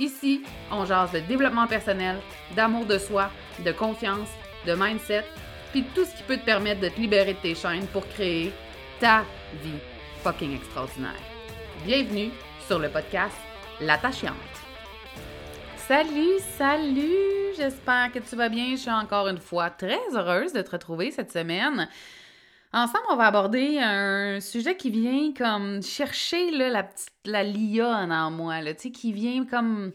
Ici, on jase de développement personnel, d'amour de soi, de confiance, de mindset, puis tout ce qui peut te permettre de te libérer de tes chaînes pour créer ta vie fucking extraordinaire. Bienvenue sur le podcast L'attachante. Salut, salut! J'espère que tu vas bien. Je suis encore une fois très heureuse de te retrouver cette semaine. Ensemble, on va aborder un sujet qui vient comme chercher la petite la lionne en moi, là, qui vient comme.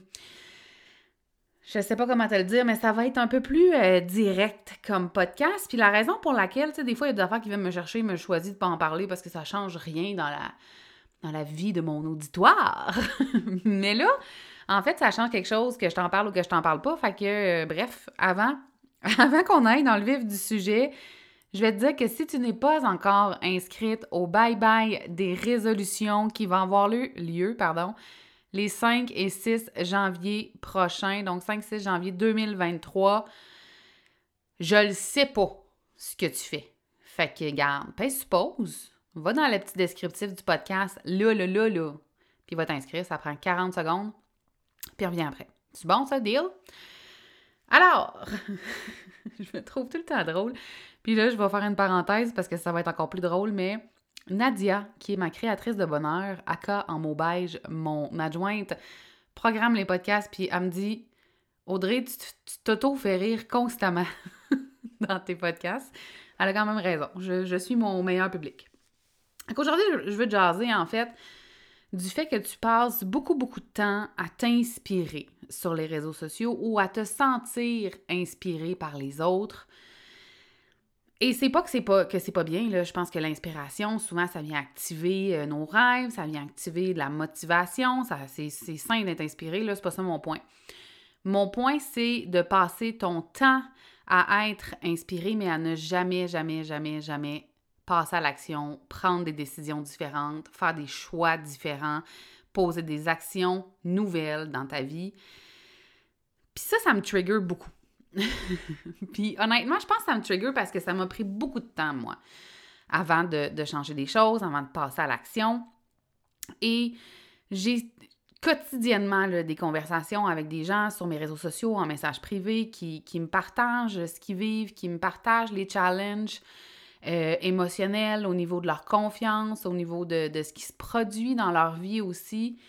Je sais pas comment te le dire, mais ça va être un peu plus euh, direct comme podcast. Puis la raison pour laquelle, tu sais, des fois, il y a des affaires qui viennent me chercher, me choisir de pas en parler parce que ça change rien dans la, dans la vie de mon auditoire. mais là, en fait, ça change quelque chose que je t'en parle ou que je t'en parle pas. Fait que, euh, bref, avant, avant qu'on aille dans le vif du sujet, je vais te dire que si tu n'es pas encore inscrite au bye-bye des résolutions qui vont avoir lieu, les 5 et 6 janvier prochains, donc 5-6 janvier 2023, je le sais pas ce que tu fais. Fait que, garde, pèse pause, va dans le petit descriptif du podcast, là, là, là, là, puis va t'inscrire, ça prend 40 secondes, puis reviens après. C'est bon, ça, deal? Alors, je me trouve tout le temps drôle. Puis là, je vais faire une parenthèse parce que ça va être encore plus drôle, mais Nadia, qui est ma créatrice de bonheur, Aka en mot beige, mon adjointe, programme les podcasts, puis elle me dit Audrey, tu t'auto-fais rire constamment dans tes podcasts. Elle a quand même raison. Je, suis mon meilleur public. Aujourd'hui, je veux te jaser, en fait, du fait que tu passes beaucoup, beaucoup de temps à t'inspirer sur les réseaux sociaux ou à te sentir inspiré par les autres. Et c'est pas que c'est pas que c'est pas bien là, je pense que l'inspiration souvent ça vient activer euh, nos rêves, ça vient activer de la motivation, ça c'est sain d'être inspiré là, c'est pas ça mon point. Mon point c'est de passer ton temps à être inspiré mais à ne jamais jamais jamais jamais passer à l'action, prendre des décisions différentes, faire des choix différents, poser des actions nouvelles dans ta vie. Puis ça ça me trigger beaucoup. puis honnêtement, je pense que ça me trigger parce que ça m'a pris beaucoup de temps, moi, avant de, changer des choses, avant de passer à l'action. Et j'ai quotidiennement des conversations avec des gens sur mes réseaux sociaux, en message privé, qui, me partagent ce qu'ils vivent, qui me partagent les challenges euh, émotionnels au niveau de leur confiance, au niveau de, de, ce qui se produit dans leur vie aussi.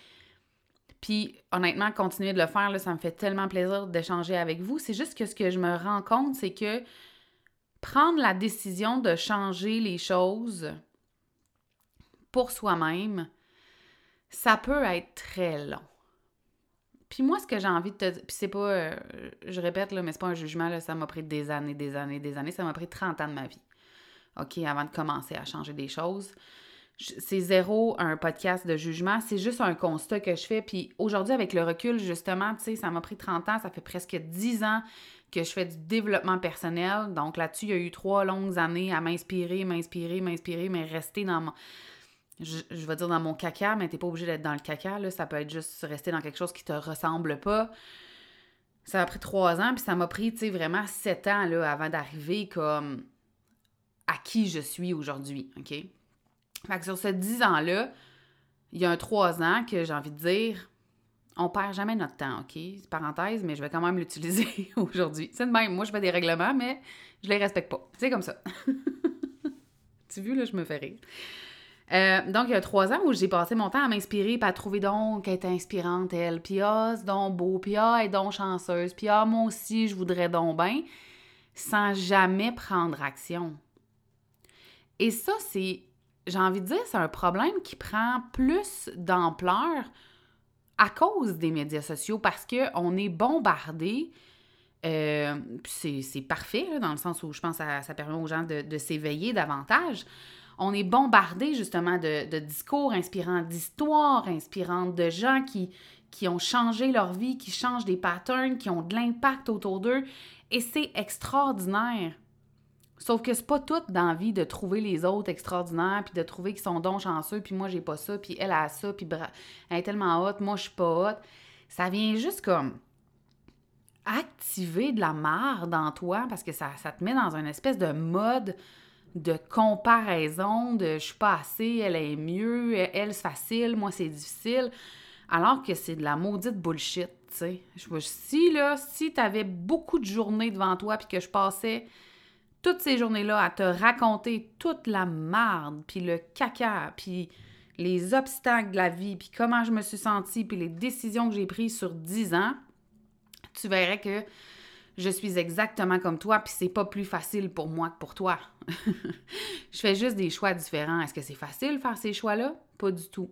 Puis honnêtement, continuer de le faire, ça me fait tellement plaisir d'échanger avec vous. C'est juste que ce que je me rends compte, c'est que prendre la décision de changer les choses pour soi-même, ça peut être très long. Puis moi, ce que j'ai envie de te dire, puis c'est pas, euh, je répète, là, mais c'est pas un jugement, ça m'a pris des années, des années, des années, ça m'a pris 30 ans de ma vie, OK, avant de commencer à changer des choses c'est zéro un podcast de jugement, c'est juste un constat que je fais. Puis aujourd'hui, avec le recul, justement, tu sais, ça m'a pris 30 ans, ça fait presque 10 ans que je fais du développement personnel. Donc là-dessus, il y a eu trois longues années à m'inspirer, m'inspirer, m'inspirer, mais rester dans mon. Je, vais dire dans mon caca, mais t'es pas obligé d'être dans le caca, là. Ça peut être juste rester dans quelque chose qui te ressemble pas. Ça m'a pris trois ans, puis ça m'a pris, tu sais, vraiment sept ans, là, avant d'arriver comme à qui je suis aujourd'hui, OK? Fait que sur ces 10 ans-là, il y a un 3 ans que j'ai envie de dire, on perd jamais notre temps, OK? Parenthèse, mais je vais quand même l'utiliser aujourd'hui. C'est de même, moi je fais des règlements, mais je les respecte pas. C'est comme ça. tu vu, là, je me fais rire. Euh, donc, il y a trois ans où j'ai passé mon temps à m'inspirer, puis à trouver donc était inspirante, elle. Puis ah, c'est donc beau, puis ah, est donc chanceuse, puis ah, moi aussi, je voudrais donc bien. sans jamais prendre action. Et ça, c'est, j'ai envie de dire, c'est un problème qui prend plus d'ampleur à cause des médias sociaux parce qu'on est bombardé. Euh, c'est parfait, dans le sens où je pense que ça, permet aux gens de, s'éveiller davantage. On est bombardé justement de, discours inspirants, d'histoires inspirantes, de gens qui, qui ont changé leur vie, qui changent des patterns, qui ont de l'impact autour d'eux. Et c'est extraordinaire. Sauf que c'est pas tout dans la vie de trouver les autres extraordinaires, puis de trouver qu'ils sont donc chanceux, puis moi j'ai pas ça, puis elle a ça, puis elle est tellement haute, moi je suis pas haute. Ça vient juste comme activer de la marre dans toi parce que ça, ça te met dans une espèce de mode de comparaison, de je suis pas assez, elle est mieux, elle c'est facile, moi c'est difficile, alors que c'est de la maudite bullshit, tu sais. Si là, si t'avais beaucoup de journées devant toi puis que je passais toutes ces journées-là à te raconter toute la marde, puis le caca, puis les obstacles de la vie, puis comment je me suis sentie, puis les décisions que j'ai prises sur 10 ans, tu verrais que je suis exactement comme toi, puis c'est pas plus facile pour moi que pour toi. je fais juste des choix différents. Est-ce que c'est facile faire ces choix-là? Pas du tout.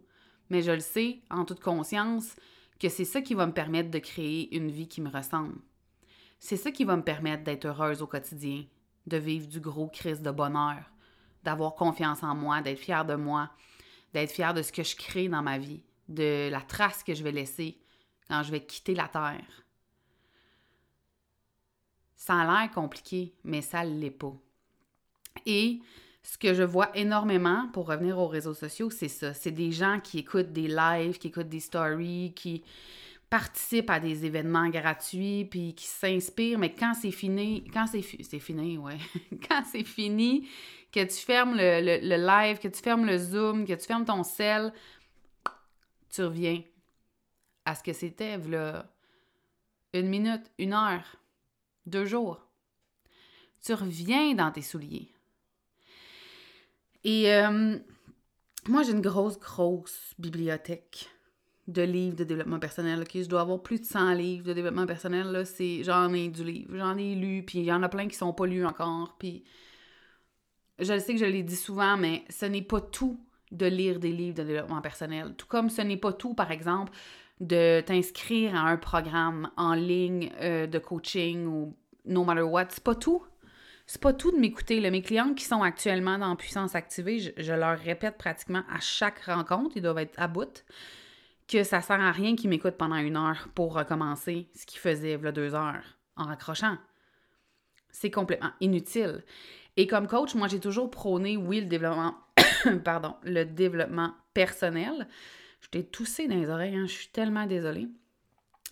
Mais je le sais, en toute conscience, que c'est ça qui va me permettre de créer une vie qui me ressemble. C'est ça qui va me permettre d'être heureuse au quotidien, de vivre du gros crise de bonheur, d'avoir confiance en moi, d'être fière de moi, d'être fière de ce que je crée dans ma vie, de la trace que je vais laisser quand je vais quitter la Terre. Ça a l'air compliqué, mais ça ne l'est pas. Et ce que je vois énormément, pour revenir aux réseaux sociaux, c'est ça. C'est des gens qui écoutent des lives, qui écoutent des stories, qui participent à des événements gratuits, puis qui s'inspirent, mais quand c'est fini, quand c'est fini, ouais, quand c'est fini, que tu fermes le, le, live, que tu fermes le Zoom, que tu fermes ton sel, tu reviens à ce que c'était, là, une minute, une heure, deux jours. Tu reviens dans tes souliers. Et euh, moi, j'ai une grosse, grosse bibliothèque de livres de développement personnel. ok? Je dois avoir plus de 100 livres de développement personnel. Là, c'est, j'en ai du livre. J'en ai lu, puis il y en a plein qui sont pas lus encore. Puis je sais que je l'ai dit souvent, mais ce n'est pas tout de lire des livres de développement personnel. Tout comme ce n'est pas tout, par exemple, de t'inscrire à un programme en ligne euh, de coaching ou no matter what. C'est pas tout. C'est pas tout de m'écouter. Mes clients qui sont actuellement dans puissance activée, je, je, leur répète pratiquement à chaque rencontre, ils doivent être à bout que ça sert à rien qu'ils m'écoutent pendant une heure pour recommencer ce qu'ils faisaient il deux heures en raccrochant. C'est complètement inutile. Et comme coach, moi, j'ai toujours prôné, oui, le développement, pardon, le développement personnel. Je t'ai toussé dans les oreilles, hein, je suis tellement désolée.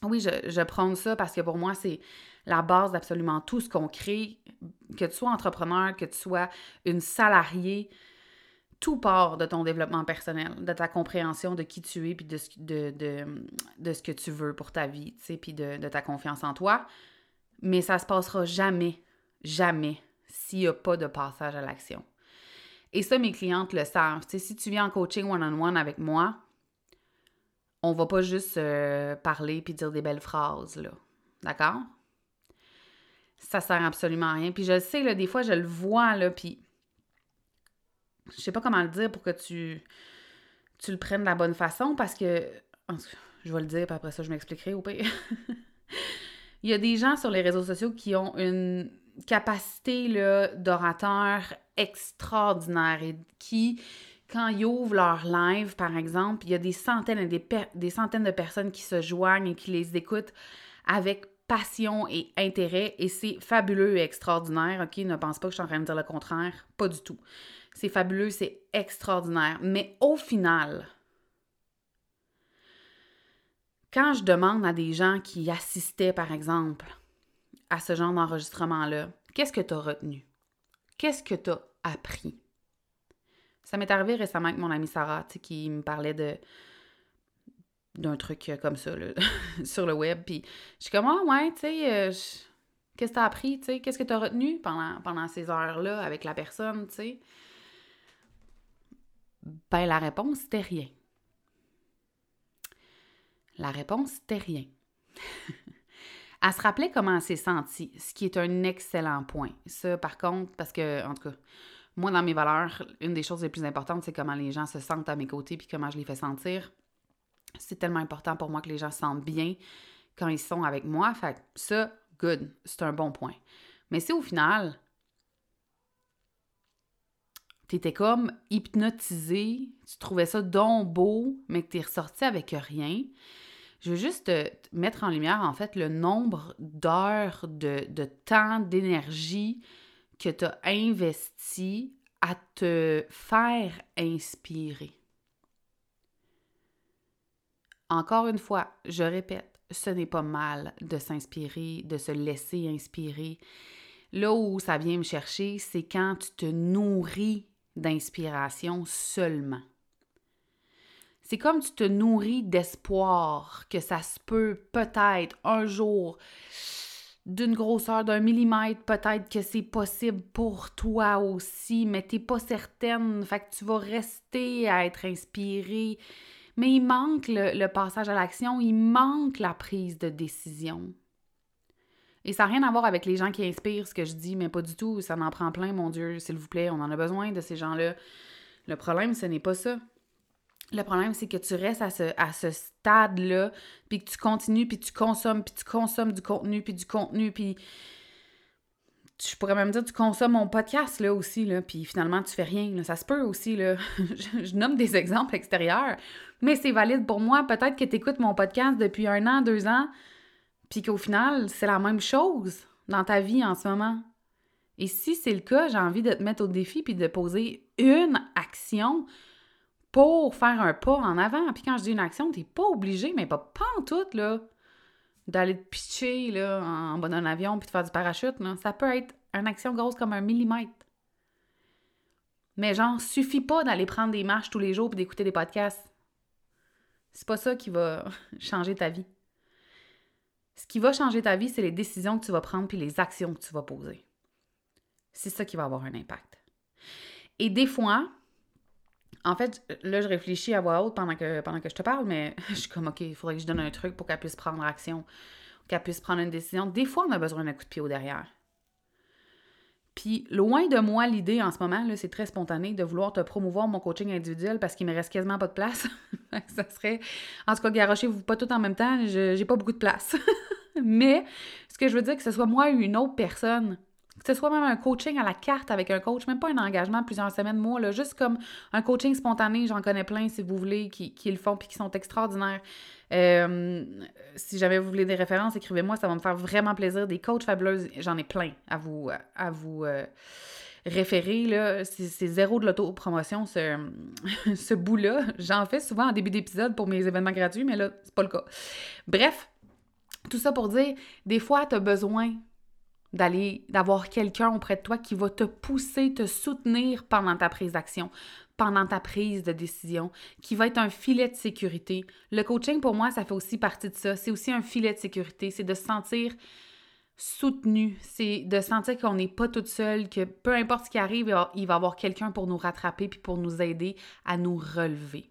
Oui, je, je prône ça parce que pour moi, c'est la base d'absolument tout ce qu'on crée, que tu sois entrepreneur, que tu sois une salariée, tout part de ton développement personnel, de ta compréhension de qui tu es, puis de ce, que tu veux pour ta vie, tu sais, puis de, ta confiance en toi. Mais ça se passera jamais, jamais, s'il n'y a pas de passage à l'action. Et ça, mes clientes le savent. Si tu viens en coaching one-on-one avec moi, on va pas juste euh, parler puis dire des belles phrases, là. D'accord? Ça sert absolument à rien. Puis je le sais, là, des fois, je le vois, là, puis je sais pas comment le dire pour que tu, tu le prennes de la bonne façon parce que. Je vais le dire, puis après ça, je m'expliquerai au pire. Il y a des gens sur les réseaux sociaux qui ont une capacité d'orateur extraordinaire et qui, quand ils ouvrent leur live, par exemple, il y a des centaines et des, des centaines de personnes qui se joignent et qui les écoutent avec passion et intérêt et c'est fabuleux et extraordinaire. OK, ne pense pas que je suis en train de dire le contraire. Pas du tout c'est fabuleux, c'est extraordinaire. Mais au final, quand je demande à des gens qui assistaient, par exemple, à ce genre d'enregistrement-là, qu'est-ce que tu as retenu? Qu'est-ce que tu as appris? Ça m'est arrivé récemment avec mon amie Sarah, qui me parlait de d'un truc comme ça sur le web. Puis je suis comme, ah ouais, tu sais, euh, qu'est-ce que tu as appris, qu'est-ce que tu as retenu pendant, ces heures-là avec la personne, tu? Ben, la réponse, c'était rien. La réponse, c'était rien. Elle se rappelait comment elle s'est sentie, ce qui est un excellent point. Ça, par contre, parce que, en tout cas, moi, dans mes valeurs, une des choses les plus importantes, c'est comment les gens se sentent à mes côtés puis comment je les fais sentir. C'est tellement important pour moi que les gens se sentent bien quand ils sont avec moi. Fait ça, good, c'est un bon point. Mais si au final, tu étais comme hypnotisé, tu trouvais ça donc beau, mais que tu es ressorti avec rien, je veux juste te mettre en lumière, en fait, le nombre d'heures de, de temps, d'énergie que tu as investi à te faire inspirer. Encore une fois, je répète, ce n'est pas mal de s'inspirer, de se laisser inspirer. Là où ça vient me chercher, c'est quand tu te nourris d'inspiration seulement. C'est comme tu te nourris d'espoir que ça se peut peut-être un jour d'une grosseur d'un millimètre, peut-être que c'est possible pour toi aussi, mais t'es pas certaine, fait que tu vas rester à être inspiré. Mais il manque le passage à l'action, il manque la prise de décision. Et ça n'a rien à voir avec les gens qui inspirent ce que je dis, mais pas du tout. Ça en prend plein, mon Dieu, s'il vous plaît. On en a besoin de ces gens-là. Le problème, ce n'est pas ça. Le problème, c'est que tu restes à ce, à ce stade-là, puis que tu continues, puis tu consommes, puis tu consommes du contenu, puis du contenu, puis je pourrais même dire tu consommes mon podcast là aussi, là, puis finalement tu fais rien. Ça se peut aussi. Là. je, nomme des exemples extérieurs, mais c'est valide pour moi. Peut-être que tu écoutes mon podcast depuis un an, deux ans, puis qu'au final, c'est la même chose dans ta vie en ce moment. Et si c'est le cas, j'ai envie de te mettre au défi puis de poser une action pour faire un pas en avant. Puis quand je dis une action, t'es pas obligé, mais pas, pas en tout, là, d'aller te pitcher là, en bas d'un avion puis de faire du parachute. Ça peut être une action grosse comme un millimètre. Mais genre, suffit pas d'aller prendre des marches tous les jours puis d'écouter des podcasts. C'est pas ça qui va changer ta vie. Ce qui va changer ta vie, c'est les décisions que tu vas prendre puis les actions que tu vas poser. C'est ça qui va avoir un impact. Et des fois, en fait, là, je réfléchis à voix haute pendant que, je te parle, mais je suis comme, OK, il faudrait que je donne un truc pour qu'elle puisse prendre action, qu'elle puisse prendre une décision. Des fois, on a besoin d'un coup de pied au derrière. Puis, loin de moi, l'idée en ce moment, c'est très spontané de vouloir te promouvoir mon coaching individuel parce qu'il me reste quasiment pas de place. ça serait. En tout cas, garochez-vous pas tout en même temps, j'ai pas beaucoup de place. Mais ce que je veux dire, que ce soit moi ou une autre personne que ce soit même un coaching à la carte avec un coach, même pas un engagement plusieurs semaines, mois, juste comme un coaching spontané, j'en connais plein si vous voulez, qui, le font puis qui sont extraordinaires. Euh, si jamais vous voulez des références, écrivez-moi, ça va me faire vraiment plaisir. Des coachs fabuleuses, j'en ai plein à vous, à vous euh, référer. C'est, zéro de l'auto-promotion, ce, ce bout-là. J'en fais souvent en début d'épisode pour mes événements gratuits, mais là, c'est pas le cas. Bref, tout ça pour dire, des fois, tu as besoin d'aller, d'avoir quelqu'un auprès de toi qui va te pousser, te soutenir pendant ta prise d'action, pendant ta prise de décision, qui va être un filet de sécurité. Le coaching, pour moi, ça fait aussi partie de ça. C'est aussi un filet de sécurité. C'est de se sentir soutenu. C'est de sentir qu'on n'est pas toute seule, que peu importe ce qui arrive, il va y avoir quelqu'un pour nous rattraper puis pour nous aider à nous relever.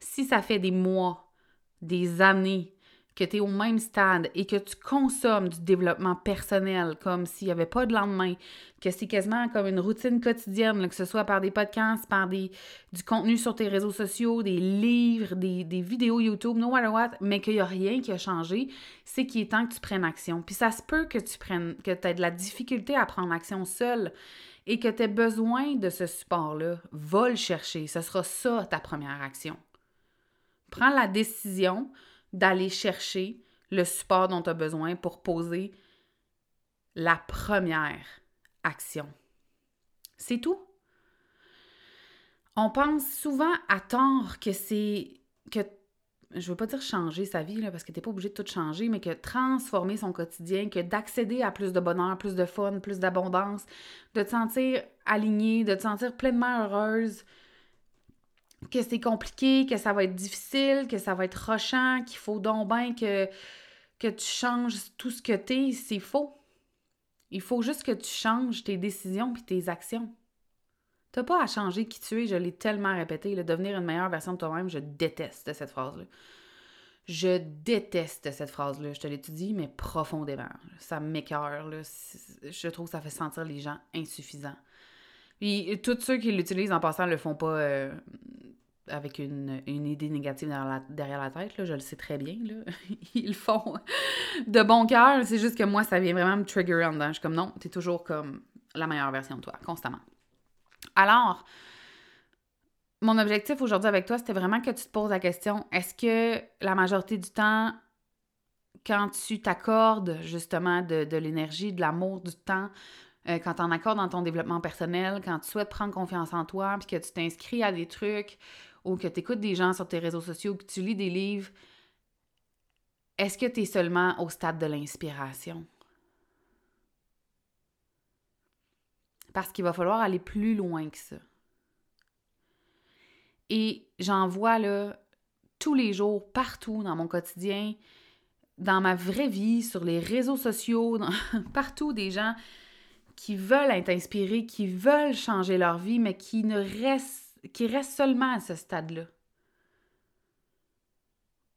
Si ça fait des mois, des années que tu es au même stade et que tu consommes du développement personnel comme s'il n'y avait pas de lendemain, que c'est quasiment comme une routine quotidienne, que ce soit par des podcasts, par des, du contenu sur tes réseaux sociaux, des livres, des, vidéos YouTube, no matter what, mais qu'il n'y a rien qui a changé, c'est qu'il est temps que tu prennes action. Puis ça se peut que tu prennes, que tu aies de la difficulté à prendre action seule et que tu aies besoin de ce support-là. Va le chercher. Ce sera ça ta première action. Prends la décision d'aller chercher le support dont tu as besoin pour poser la première action. C'est tout. On pense souvent à tort que c'est que je veux pas dire changer sa vie parce que t'es pas obligé de tout changer, mais que transformer son quotidien, que d'accéder à plus de bonheur, plus de fun, plus d'abondance, de te sentir alignée, de te sentir pleinement heureuse, que c'est compliqué, que ça va être difficile, que ça va être rochant, qu'il faut donc bien que, que tu changes tout ce que t'es, c'est faux. Il faut juste que tu changes tes décisions puis tes actions. T'as pas à changer qui tu es, je l'ai tellement répété, le devenir une meilleure version de toi-même, je déteste cette phrase-là. Je déteste cette phrase-là. Je te dit, mais profondément. Ça m'écœure. Je trouve que ça fait sentir les gens insuffisants. Puis tous ceux qui l'utilisent en passant le font pas euh, avec une, idée négative derrière la, tête, là, je le sais très bien. Là. Ils font de bon cœur. C'est juste que moi, ça vient vraiment me trigger en dedans. Je suis comme non, t'es toujours comme la meilleure version de toi, constamment. Alors, mon objectif aujourd'hui avec toi, c'était vraiment que tu te poses la question est-ce que la majorité du temps, quand tu t'accordes justement de, de l'énergie, de l'amour, du temps, euh, quand tu en accordes dans ton développement personnel, quand tu souhaites prendre confiance en toi, puis que tu t'inscris à des trucs ou que tu écoutes des gens sur tes réseaux sociaux, que tu lis des livres, est-ce que tu es seulement au stade de l'inspiration? Parce qu'il va falloir aller plus loin que ça. Et j'en vois là tous les jours, partout dans mon quotidien, dans ma vraie vie, sur les réseaux sociaux, partout des gens qui veulent être inspirés, qui veulent changer leur vie, mais qui ne restent, qui restent seulement à ce stade-là.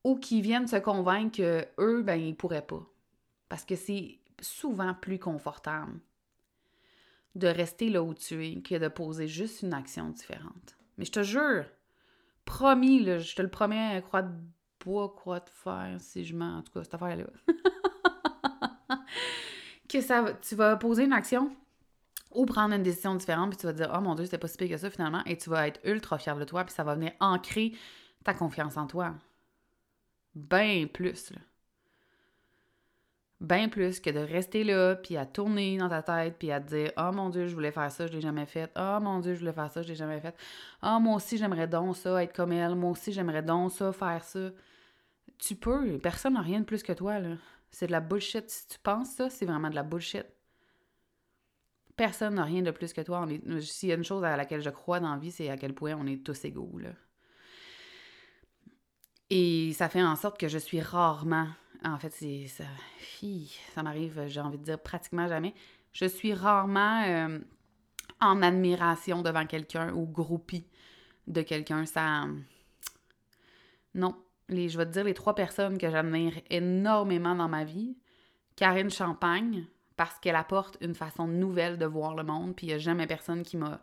Ou qui viennent se convaincre qu'eux, ben, ils pourraient pas. Parce que c'est souvent plus confortable de rester là où tu es que de poser juste une action différente. Mais je te jure, promis, là, je te le promets, croix de bois, croix de fer, si je mens, en tout cas, cette affaire-là. que ça, tu vas poser une action? Ou prendre une décision différente, puis tu vas te dire, oh mon Dieu, c'était pas si pire que ça finalement, et tu vas être ultra fier de toi, puis ça va venir ancrer ta confiance en toi. Ben plus, là. Ben plus que de rester là, puis à tourner dans ta tête, puis à te dire Oh mon Dieu, je voulais faire ça, je l'ai jamais fait. Oh mon Dieu, je voulais faire ça, je l'ai jamais fait. Oh, moi aussi, j'aimerais donc ça, être comme elle. Moi aussi, j'aimerais donc ça, faire ça. Tu peux. Personne n'a rien de plus que toi, là. C'est de la bullshit. Si tu penses ça, c'est vraiment de la bullshit. Personne n'a rien de plus que toi. S'il y a une chose à laquelle je crois dans la vie, c'est à quel point on est tous égaux. Et ça fait en sorte que je suis rarement en fait, c'est ça, ça m'arrive, j'ai envie de dire pratiquement jamais. Je suis rarement euh, en admiration devant quelqu'un ou groupie de quelqu'un. Ça. Non. Les, je vais te dire les trois personnes que j'admire énormément dans ma vie. Karine Champagne, parce qu'elle apporte une façon nouvelle de voir le monde, puis il n'y a jamais personne qui m'a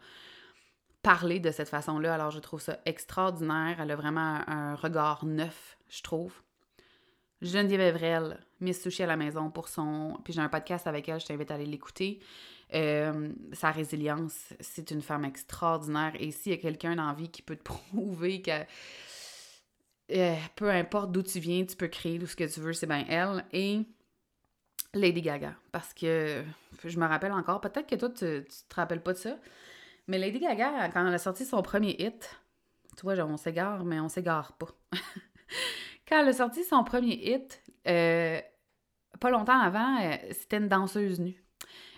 parlé de cette façon-là. Alors je trouve ça extraordinaire. Elle a vraiment un regard neuf, je trouve. Geneviève Evrel, Miss Sushi à la maison pour son. Puis j'ai un podcast avec elle, je t'invite à aller l'écouter. Euh, sa résilience, c'est une femme extraordinaire. Et s'il y a quelqu'un dans la vie qui peut te prouver que euh, peu importe d'où tu viens, tu peux créer tout ce que tu veux, c'est bien elle. Et Lady Gaga. Parce que je me rappelle encore, peut-être que toi, tu, te rappelles pas de ça. Mais Lady Gaga, quand elle a sorti son premier hit, tu vois, on s'égare, mais on s'égare pas. Quand elle a sorti son premier hit, euh, pas longtemps avant, euh, c'était une danseuse nue.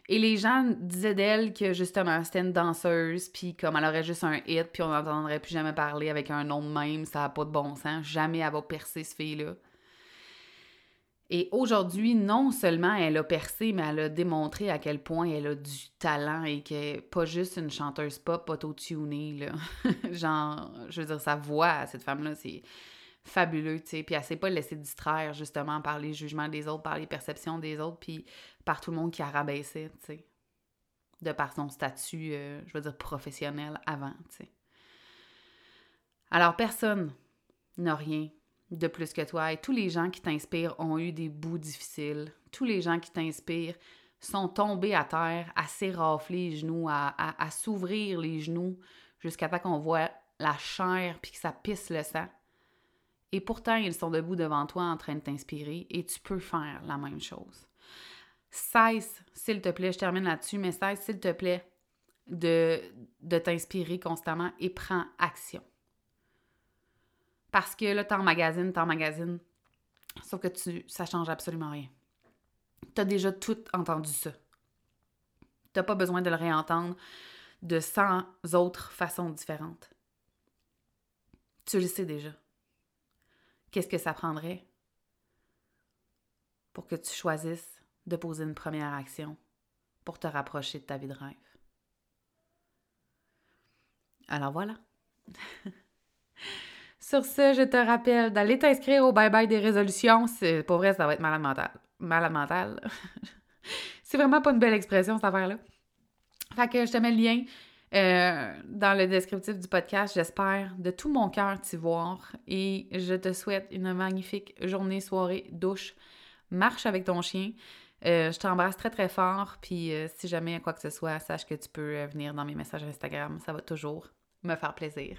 Et les gens disaient d'elle que justement c'était une danseuse, puis comme elle aurait juste un hit, puis on n'entendrait plus jamais parler avec un nom de même, ça n'a pas de bon sens. Jamais elle va percer ce fille-là. Et aujourd'hui, non seulement elle a percé, mais elle a démontré à quel point elle a du talent et qu'elle n'est pas juste une chanteuse pop auto-tunée. Genre, je veux dire, sa voix, cette femme-là, c'est fabuleux, tu sais. Puis elle s'est pas laissée distraire, justement, par les jugements des autres, par les perceptions des autres, puis par tout le monde qui a rabaissé, tu sais. De par son statut, euh, je veux dire, professionnel avant. Alors, personne n'a rien de plus que toi. Et tous les gens qui t'inspirent ont eu des bouts difficiles. Tous les gens qui t'inspirent sont tombés à terre, à s'érafler les genoux, à, s'ouvrir les genoux jusqu'à temps qu'on voit la chair puis que ça pisse le sang. Et pourtant, ils sont debout devant toi en train de t'inspirer et tu peux faire la même chose. Cesse, s'il te plaît, je termine là-dessus, mais cesse, s'il te plaît, de, de t'inspirer constamment et prends action. Parce que là, t'en magazine. Sauf que tu, ça change absolument rien. T'as déjà tout entendu ça. T'as pas besoin de le réentendre de 100 autres façons différentes. Tu le sais déjà qu'est-ce que ça prendrait pour que tu choisisses de poser une première action pour te rapprocher de ta vie de rêve? Alors voilà. Sur ce, je te rappelle d'aller t'inscrire au Bye Bye des résolutions. Pour vrai, ça va être malade mental. Malade mental. c'est vraiment pas une belle expression, cette affaire-là. Fait que je te mets le lien euh, dans le descriptif du podcast. J'espère de tout mon cœur t'y voir et je te souhaite une magnifique journée, soirée, douche. Marche avec ton chien. Euh, je t'embrasse très très fort. Puis euh, si jamais quoi que ce soit, sache que tu peux venir dans mes messages Instagram. Ça va toujours me faire plaisir.